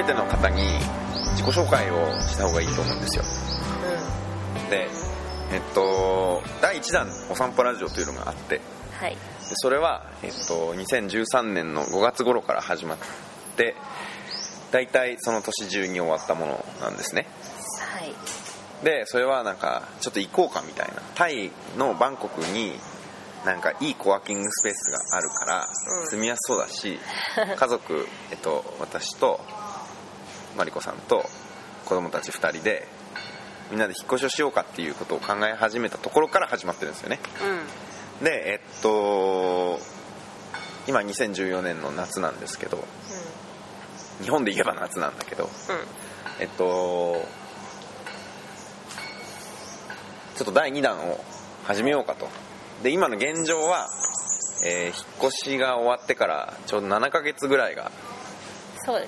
めての方に自己紹介をした方がいいと思うんですよ。うでえっと第1弾お散歩ラジオというのがあってんはい。でそれは、えっと、2013年の5月頃から始まって大体その年中に終わったものなんですね。はい。でそれはなんかちょっと行こうかみたいなタイのバンコクになんかいいコワーキングスペースがあるからうん。住みやすそうだし、家族、えっと、私とマリコさんと子供たち2人でみんなで引っ越しをしようかっていうことを考え始めたところから始まってるんですよね。うん。でえっと今2014年の夏なんですけど日本で言えば夏なんだけどうん。うんえっとちょっと第2弾を始めようかと。で今の現状は、えー引っ越しが終わってからちょうど7ヶ月ぐらいが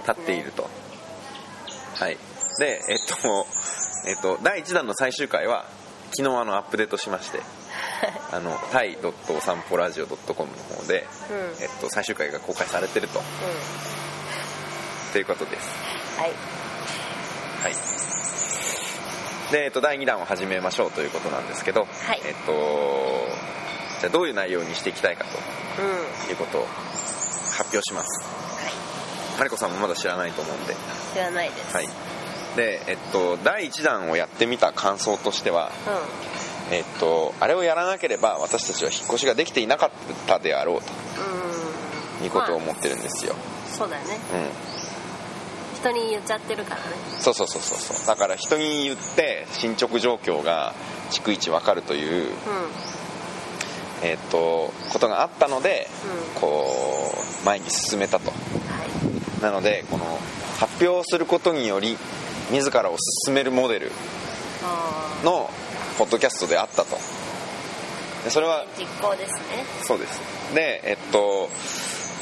経っていると、はい。でえっと えっと第1弾の最終回は昨日あのアップデートしまして あのタイお散歩ラジオ .com の方で、うん。うんえっと、最終回が公開されてると。ということです。はい。はい。で、えっと、第2弾を始めましょうということなんですけど、はい。えっとじゃあどういう内容にしていきたいかうん。いうことを発表しますマリコさんもまだ知らないと思うんで。い知らないです。はい。でえっと第1弾をやってみた感想としてはうえっとあれをやらなければ私たちは引っ越しができていなかったであろうと。いうことを思ってるんですよ、そうだよね。うん。人に言っちゃってるからね。そうそうそうそうそう。だから人に言って進捗状況が逐一わかるという、うん。えっとことがあったのでうん。こう前に進めたと。はいなのでこの発表することにより自らを進めるモデルあのポッドキャストであったと。でそれはあ実行ですね。そうです。でえっと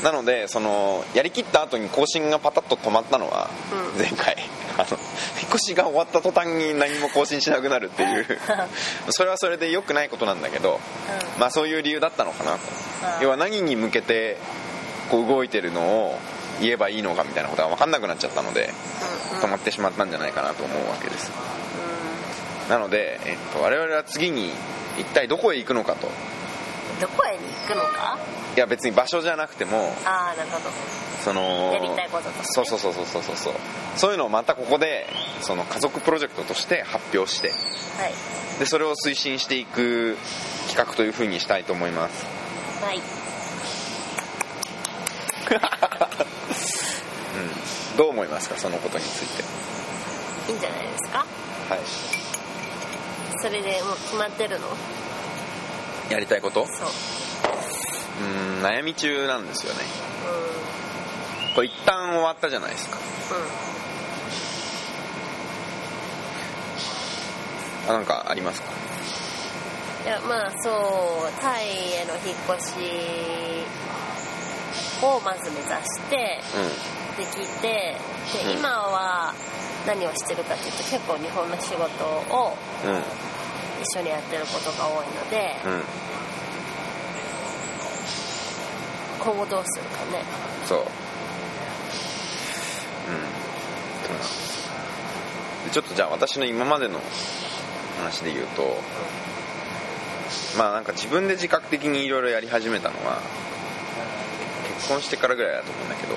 なのでそのやりきった後に更新がパタッと止まったのはうん。前回、あの引っ越しが終わった途端に何も更新しなくなるっていう。それはそれで良くないことなんだけどまあそういう理由だったのかなと。うん。要は何に向けてこう動いてるのを言えばいいのかみたいなことが分かんなくなっちゃったので、止まってしまったんじゃないかなと思うわけです、なので、えっと、我々は次に一体どこへ行くのかと。どこへ行くのか？いや別に場所じゃなくてもああなるほど。そのやりたいこととて？そうそうそうそうそうそう。そういうのをまたここでその家族プロジェクトとして発表して、はい、でそれを推進していく企画というふうにしたいと思います。はい。どう思いますかそのことについて。いいんじゃないですか？はい。それでもう決まってるの？やりたいこと？そう。うん悩み中なんですよね。うこれ一旦終わったじゃないですか。ん。あなんかありますか？うんいやまあそうタイへの引っ越しをまず目指してうできてでうん。今は何をしてるかっていうと結構日本の仕事をんうん一緒にやってることが多いのでうん。今後どうするかね。そう。うん。でちょっとじゃあ私の今までの話で言うとまあなんか自分で自覚的にいろいろやり始めたのは結婚してからぐらいだと思うんだけど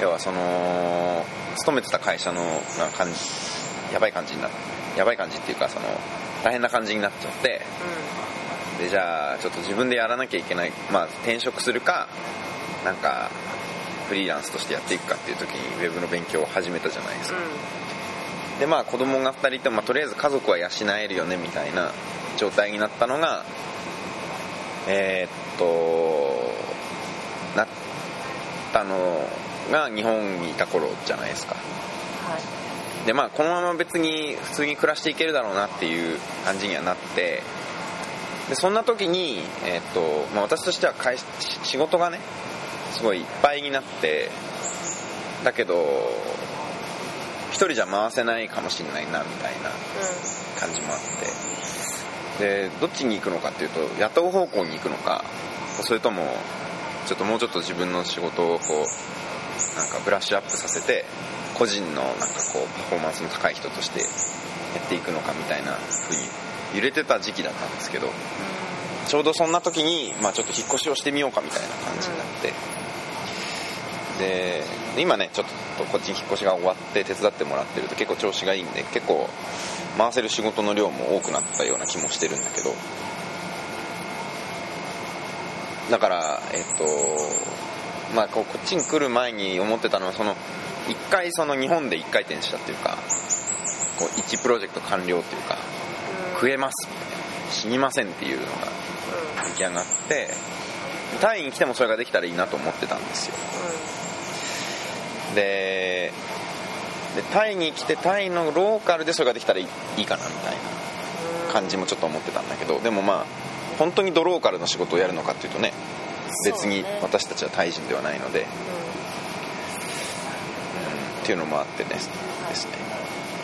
要はその勤めてた会社のなんか感じやばい感じになやばい感じっていうかその大変な感じになっちゃってでじゃあちょっと自分でやらなきゃいけないまあ転職するかなんかフリーランスとしてやっていくかっていう時にウェブの勉強を始めたじゃないですか。うん。でまあ子供が2人いても、まあ、とりあえず家族は養えるよねみたいな状態になったのがえーっとなったのが日本にいた頃じゃないですか。はい。でまあこのまま別に普通に暮らしていけるだろうなっていう感じにはなってでそんな時に、えーっとまあ、私としては会し仕事がねすごいいっぱいになってだけど一人じゃ回せないかもしれないなみたいな感じもあって。でどっちに行くのかっていうと雇う方向に行くのかそれともちょっともうちょっと自分の仕事をこうなんかブラッシュアップさせて個人のなんかこうパフォーマンスの高い人としてやっていくのかみたいな風に揺れてた時期だったんですけどちょうどそんな時に、まあ、ちょっと引っ越しをしてみようかみたいな感じになって、で今ねちょっとこっちに引っ越しが終わって手伝ってもらってると結構調子がいいんで結構回せる仕事の量も多くなったような気もしてるんだけどだからえっとまあこうこっちに来る前に思ってたのはその一回その日本で一回転したっていうかこう1プロジェクト完了っていうか食えます死にませんっていうのが出来上がってタイに来てもそれができたらいいなと思ってたんですよ。ででタイに来てタイのローカルでそれができたらいいいいかなみたいな感じもちょっと思ってたんだけどでもまあ本当にドローカルの仕事をやるのかっていうとね別に私たちはタイ人ではないので、うん。っていうのもあってね。ですね。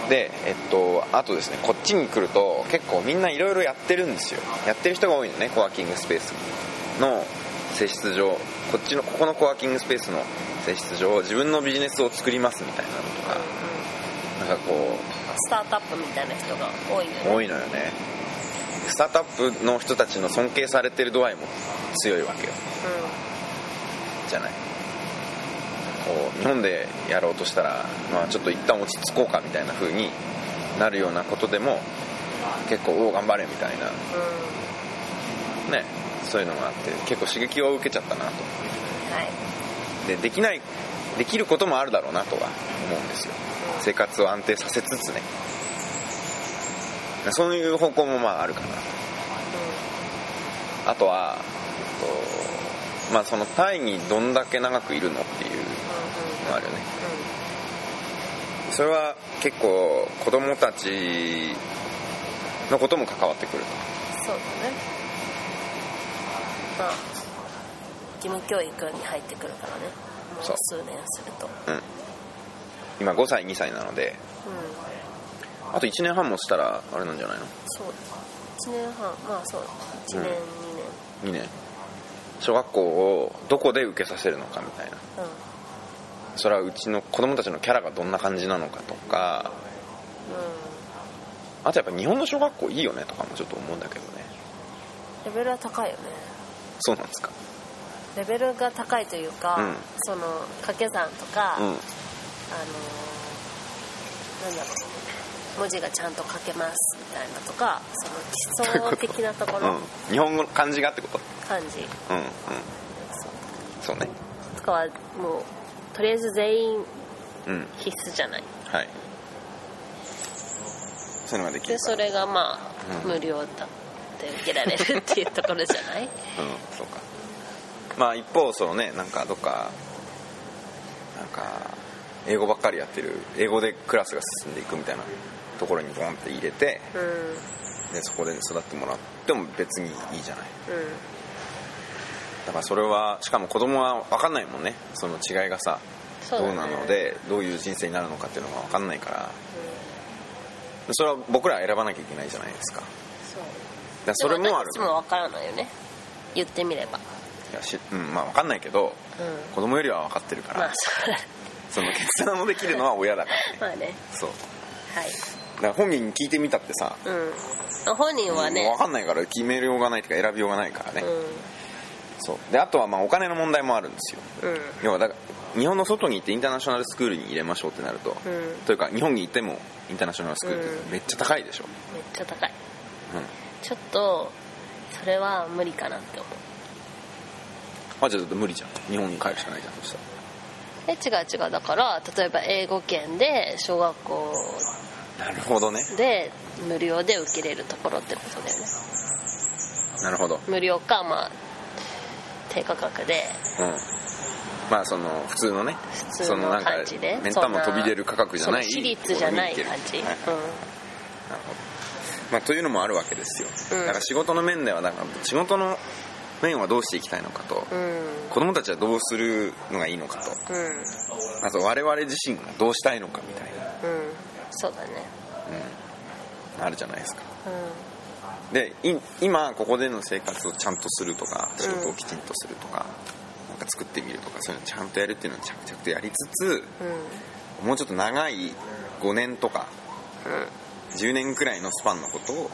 でえっとあとですねこっちに来ると結構みんないろいろやってるんですよ。やってる人が多いのねコワーキングスペースの性質上。こっちのここのコワーキングスペースの性質上自分のビジネスを作りますみたいなのとか。なんかこスタートアップみたいな人が多いよね。う多いのよねスタートアップの人たちの尊敬されてる度合いも強いわけよ。じゃない。こう日本でやろうとしたら、まあ、ちょっと一旦落ち着こうかみたいな風になるようなことでも結構おお頑張れみたいな。うん。うんねそういうのがあって結構刺激を受けちゃったなと。はい。でできないできることもあるだろうなとは思うんですよ。生活を安定させつつねそういう方向もまああるかな。あとは、えっとまあ、そのタイにどんだけ長くいるのっていうのがあるよね。それは結構子供たちのことも関わってくるそうだね。まあ義務教育に入ってくるからね。もう。そう数年すると。と、うん、今5歳2歳なので。うんあと1年半もしたらあれなんじゃないの？そう1年半まあそう1年、2年。小学校をどこで受けさせるのかみたいな。2年それはうちの子供たちのキャラがどんな感じなのかとか。うん、うん、あとやっぱ日本の小学校いいよねとかもちょっと思うんだけどね。レベルは高いよね。そうなんですか？レベルが高いというか、うん。その掛け算とか、うん。あのーなんだろう文字がちゃんと書けますみたいなとかその基礎的なところ、うん、日本語の漢字がってこと？漢字。うんうん。そうね。とかはもうとりあえず全員うん必須じゃない？はい。そういうのができるでそれがまあ、うん。無料だって受けられるっていうところじゃない？うんそうか。まあ一方そのねなんかどっかなんか英語ばっかりやってる英語でクラスが進んでいくみたいなところにボンって入れてうん。うんでそこで育ってもらっても別にいいじゃない。だからそれはしかも子供は分かんないもんね。その違いがさそうだね。どうなのでどういう人生になるのかっていうのが分かんないから。それは僕らは選ばなきゃいけないじゃないですか。そう。らそれもあるでも分からないよね。言ってみれば。いやし、うん、まあ分かんないけどうん。子供よりは分かってるから、まあそうだその決断をできるのは親だからね。まあね。そう。はい。だから本人に聞いてみたってさ、うん。本人はね。分かんないから決めようがないとか選びようがないからね、うそう。であとはまあお金の問題もあるんですよ。んうん。要はだから日本の外に行ってインターナショナルスクールに入れましょうってなると、うん。というか日本に行ってもインターナショナルスクールってめっちゃ高いでしょ、めっちゃ高い。うん。ちょっとそれは無理かなって思う。まあじゃあ無理じゃん。日本に帰るしかないじゃんそしたら。え違う違う。だから例えば英語圏で小学校なるほどね。で無料で受けれるところってことだよね。なるほど。無料かまあ低価格で。うん。まあその普通のね。普通のそのなんか感じで。目ん玉飛び出る価格じゃないその私立じゃない感じ、はいはい。なるほど。まあというのもあるわけですよ、うん。だから仕事の面ではだから仕事の面はどうしていきたいのかと、うん。うん子供たちはどうするのがいいのかと。うん。あと我々自身がどうしたいのかみたいな、うんそうだね。うん、あるじゃないですか。うん。でい今ここでの生活をちゃんとするとか仕事をきちんとするとか、なんか作ってみるとかそういうのちゃんとやるっていうのを着々とやりつつうん。もうちょっと長い5年とかうん。10年くらいのスパンのことを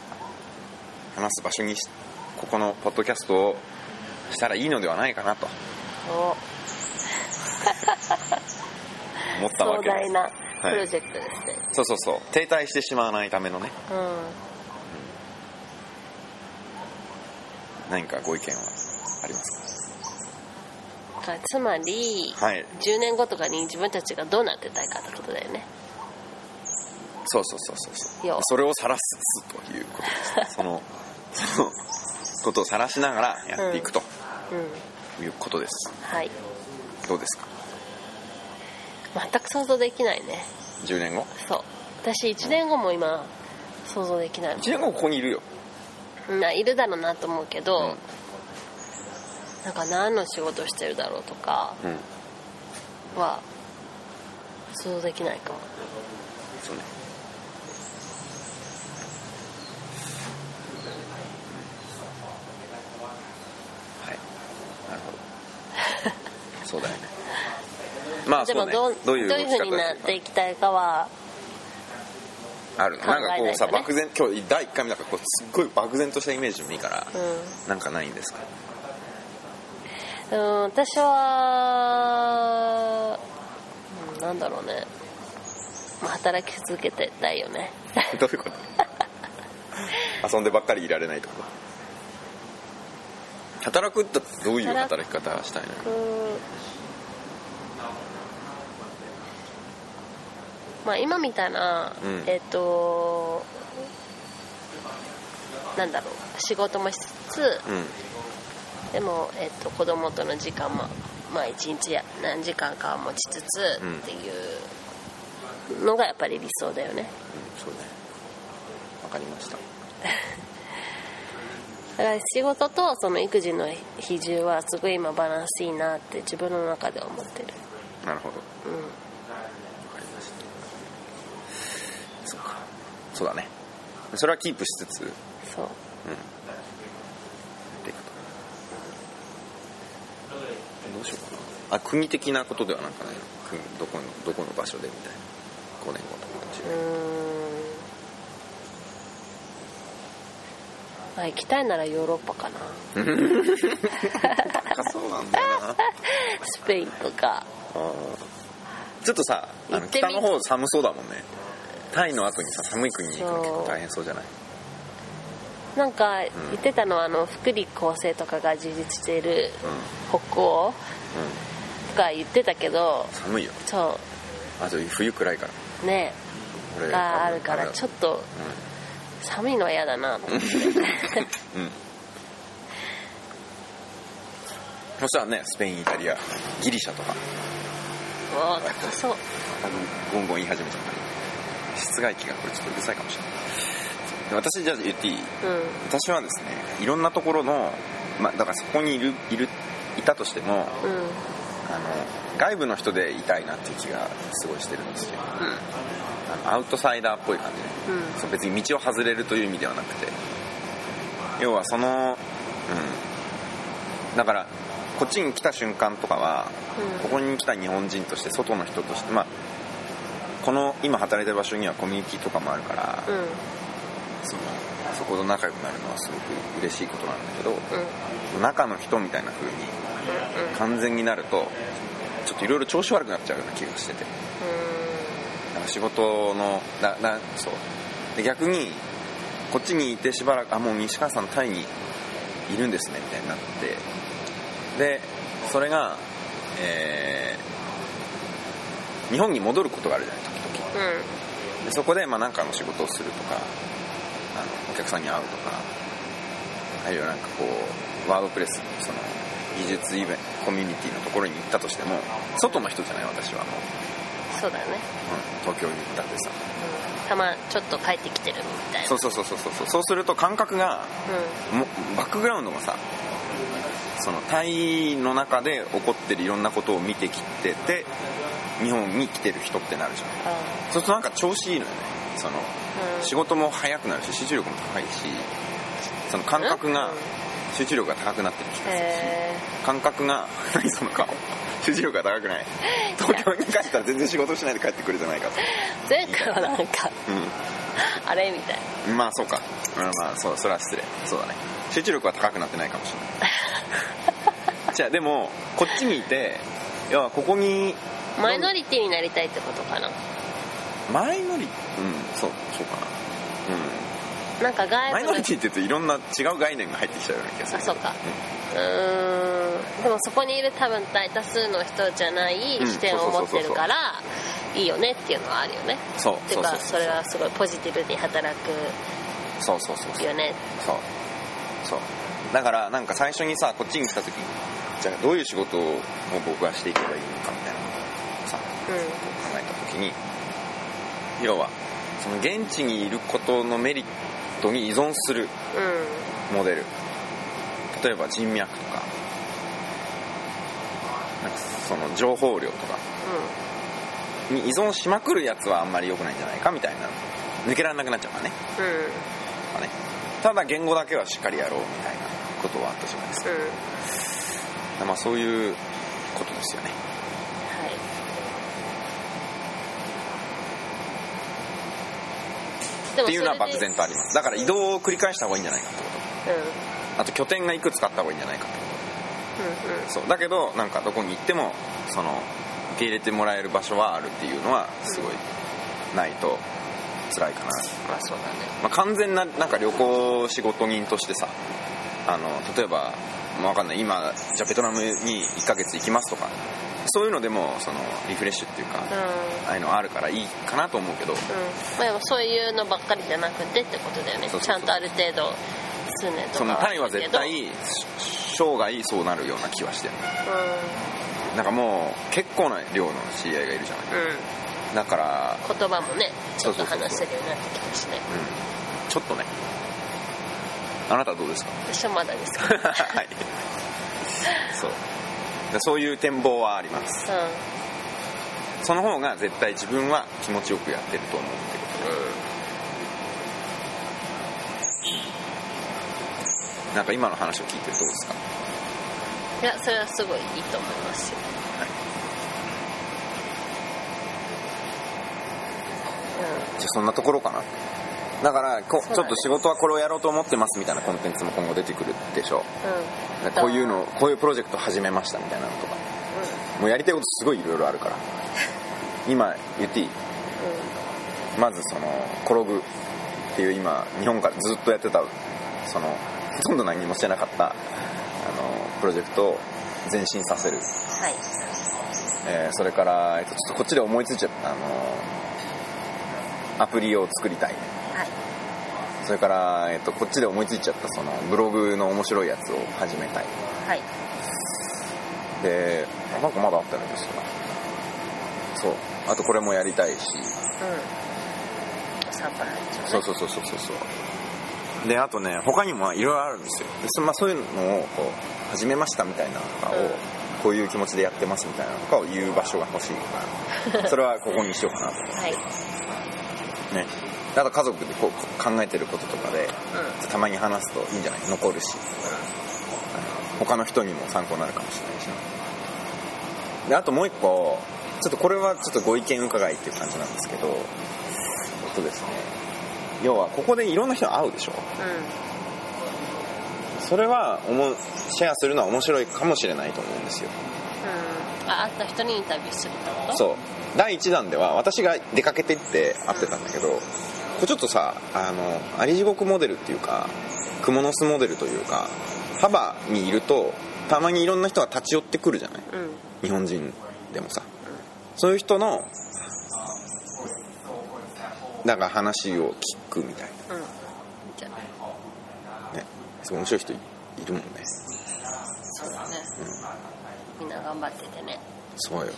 話す場所にしここのポッドキャストをしたらいいのではないかなとお。思ったわ壮けです。大なプロジェクトですね、そうそうそう。停滞してしまわないためのね。うん。何かご意見はありますだか？らつまり、かはい。10年後とかに自分たちがどうなってたいかってことだよね。そうそうそうそうそう。よ。それを晒すということです。そのそのことを晒しながらやっていくとうん。いうことです、はい。どうですか？全く想像できないね。10年後？そう。私1年後も今想像できない。も1年後ここにいるよ。んないるだろうなと思うけど、うん。なんか何の仕事してるだろうとかうん。は想像できないかも。そうね。はい。なるほど。そうだよねまあね。でもどうどういう動き方どういう風になっていきたいかはあるの。なんかこうさ漠然今日第1回目だからこうすっごい漠然としたイメージでもいいから、うなんかないんですか？ん、うん、私は、うん、なんだろうね。まあ働き続けてたいよね。どういうこと？遊んでばっかりいられないと？働くってどういう働き方がしたいのうんまあ今みたいな、うん。えっ、となんだろう仕事もしつつうん。でも、えっと子供との時間もまあ一日や何時間かは持ちつつうん。っていうのがやっぱり理想だよね。うんそうねわかりました。だから仕事とその育児の比重はすごい今バランスいいなって自分の中では思ってる。なるほど。うんわかりましたそうかそうだね。それはキープしつつ。そう。っていくとどうしようかな。あ国的なことではなんかないの国どこのどこの場所でみたいな。5年後とかう。ーん。まあ行きたいならヨーロッパかな。高そうなんだよな。スペインとか。ちょっとさあの北の方寒そうだもんねタイの後にさ寒い国に行くの結構大変そうじゃない？なんか言ってたのはあの福利厚生とかが充実しているう北欧とか言ってたけど寒いよ。そあと冬暗いから。うね。俺があるからちょっと寒いのは嫌だなと思って。うん、うん、そしたらねスペインイタリアギリシャとか。もう高そう。ゴンゴン言い始めちゃった室外機がこれちょっとうるさいかもしれない。で私じゃあ言っていい？うん。私はですねいろんなところのまあだからそこにいるいるいたとしてもうん。あの外部の人でいたいなっていう気がすごいしてるんですよ。あのアウトサイダーっぽい感じ。でうん。そう別に道を外れるという意味ではなくて。要はそのうん。だからこっちに来た瞬間とかはうん。ここに来た日本人として外の人としてまあこの今働いてる場所にはコミュニティとかもあるから、うん。そのそこと仲良くなるのはすごく嬉しいことなんだけどうん。中の人みたいな風に完全になるとちょっといろいろ調子悪くなっちゃうような気がしてて。なんか仕事のだだそう。で逆にこっちにいてしばらくあもう西川さんタイにいるんですねみたいになって。でそれがえー日本に戻ることがあるじゃない時々うんでそこでまあ何かの仕事をするとかあのお客さんに会うとかあるいはなんかこうワードプレスその技術イベントコミュニティのところに行ったとしても外の人じゃない私は。もう、そうだよね、うん、東京に行ったってさ。うん、たまちょっと帰ってきてるみたいな。そうそうそうそうそう。そうすると感覚がうもバックグラウンドがさそのタイの中で起こってるいろんんなことを見てきてて日本に来てる人ってなるじゃん。あそうするとなんか調子いいのよね。そのうん。仕事も早くなるし集中力も高いしその感覚がうん。集中力が高くなってる気がするしへ感覚が何 その顔集中力が高くない。東京に帰ったら全然仕事しないで帰ってくるじゃないかと。ー前回はなんかあれみたい。うんまあそうか。うんまあそうそれは失礼。そうだね。集中力は高くなってないかもしれない。じゃあでもこっちにいていやここにマイノリティになりたいってことかなマイノリうん。そうそうかな。なんかうん外部のマイノリティって言うといろんな違う概念が入ってきちゃうような気がするあそうか。うーん。でもそこにいる多分大多数の人じゃないうん視点を持ってるからいいよねっていうのはあるよね。うんそうっていうかそれはすごいポジティブに働そうそうそうそうくよねそう。そう。だからなんか最初にさこっちに来た時にじゃあどういう仕事を僕はしていけばいいのかみたいなさう考えた時に要はその現地にいることのメリットに依存するんうん。モデル。例えば人脈とか。なんかその情報量とか。に依存しまくるやつはあんまり良くないんじゃないかみたいな。抜けられなくなっちゃうからね。うん。かね。ただ言語だけはしっかりやろうみたいなことはあったじゃないですか。うん。まあそういうことですよねはいでっていうのは漠然とあります。だから移動を繰り返した方がいいんじゃないかってこと。うんあと拠点がいくつかあった方がいいんじゃないかってこうんうん。とそう。だけどなんかどこに行ってもその受け入れてもらえる場所はあるっていうのはすごいないと辛いかな、まあそうだね。まあ、完全ななんか旅行仕事人としてさあの例えば、まかんない。今じゃあベトナムに1ヶ月行きますとか。そういうのでもそのリフレッシュっていうか、うん。ああいうのあるからいいかなと思うけど。うん。まあでもそういうのばっかりじゃなくてってことだよね。ちゃんとある程度数年とかそのタイは絶う対生涯そうなるような気はしてる。なんかもう結構な量の知り合いがいるじゃない。んうん。だから、言葉もねちょっと話せるようになってきたしね。うん、ちょっとねあなたはどうですか？私はまだです。はい。そう。でそういう展望はあります。うその方が絶対自分は気持ちよくやってると思うってこと。なんか今の話を聞いてどうですか？んいやそれはすごいいいと思いますよ。じゃあそんなところかなだからこちょっと仕事はこれをやろうと思ってますみたいなコンテンツも今後出てくるでしょう。んうん。こういうのこういうプロジェクト始めましたみたいなのとか。もうやりたいことすごいいろいろあるから。今言っていい？まずそのコログっていう今日本からずっとやってたそのほとんど何もしてなかったあのプロジェクトを前進させる、うんはい。えーそれから、えっと、ちょっとこっちで思いついちゃったあのアプリを作りたいそれから、えっと、こっちで思いついちゃったそのブログの面白いやつを始めたい。はい。であなんかまだあったよね確かそう。あとこれもやりたいし。うん。サンプそうそうそうそうそうそう。であとね他にもいろいろあるんですよ。でそ,、まあ、そういうのをこう始めましたみたいなのとかを、うん。こういう気持ちでやってますみたいなのとかを言う場所が欲しいからそれはここにしようかなとはいねであと家族でこう考えてることとかでうたまに話すといいんじゃない？残るし。他の人にも参考になるかもしれないし。なであともう一個ちょっとこれはちょっとご意見伺いっていう感じなんですけどとですね。要はここでいろんな人に会うでしょ？んうん。それはおもシェアするのは面白いかもしれないと思うんですよ。うん。あ会った人にインタビューするってこと？そう。第1弾では私が出かけてって会ってたんだけどこれちょっとさあのアリ地獄モデルっていうかクモの巣モデルというか幅にいるとたまにいろんな人が立ち寄ってくるじゃない？うん。日本人でもさ。そういう人のなんか話を聞くみたいうん。じゃね。すごい面白い人いいるもんね。そうだね。みんな頑張っててね。そうよ。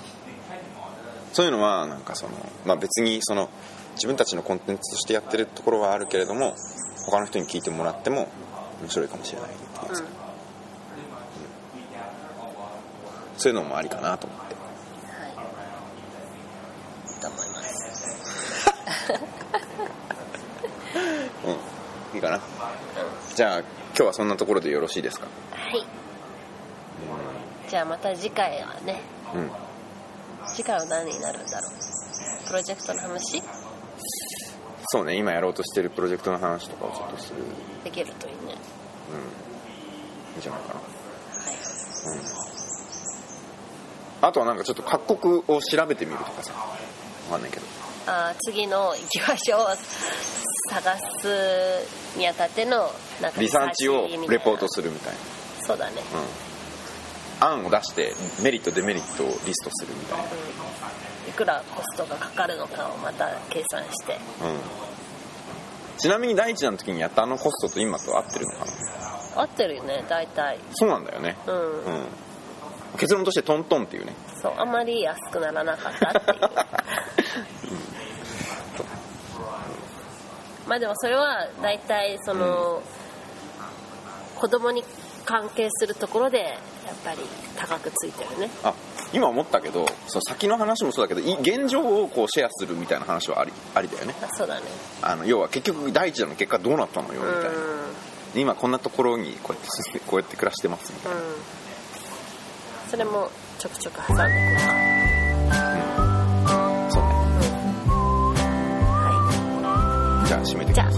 そういうのはなんかその、まあ、別にその自分たちのコンテンツとしてやってるところはあるけれども他の人に聞いてもらっても面白いかもしれないっていうさうん。そういうのもありかなと思って。はい。と思います。うん。いいかな。じゃあ今日はそんなところでよろしいですか？はい。じゃあまた次回はねうん。次回は何になるんだろう？プロジェクトの話？そうね今やろうとしてるプロジェクトの話とかをちょっとする。できるといいね。いいんじゃないかな。はい。あとはなんかちょっと各国を調べてみるとかさ。わかんないけど。あー次の行き場所を探すにあたってのなんかリサーチをレポートすするみたいそうだね。な、うん、案を出してメリットデメリットをリストするみたいな、うんいくらコストがかかるのかをまた計算して。うん、ちなみに第一弾の時にやったあのコストと今と合ってるのかな？合ってるよね大体。そうなんだよね。うん、うん。結論としてトントンっていうね。そうあんまり安くならなかったっていう。まあでもそれは大体その、子供に関係するところでやっぱり高くついてるね。あ今思ったけどその先の話もそうだけどい現状をこうシェアするみたいな話はありありだよね。あそうだね。あの要は結局第一弾の結果どうなったのよみたいな、う今こんなところにこうやってこうやって暮らしてますみたいな、んうん。それもちょくちょく挟んでくる。かそうね。はじゃあ締めてくださいあ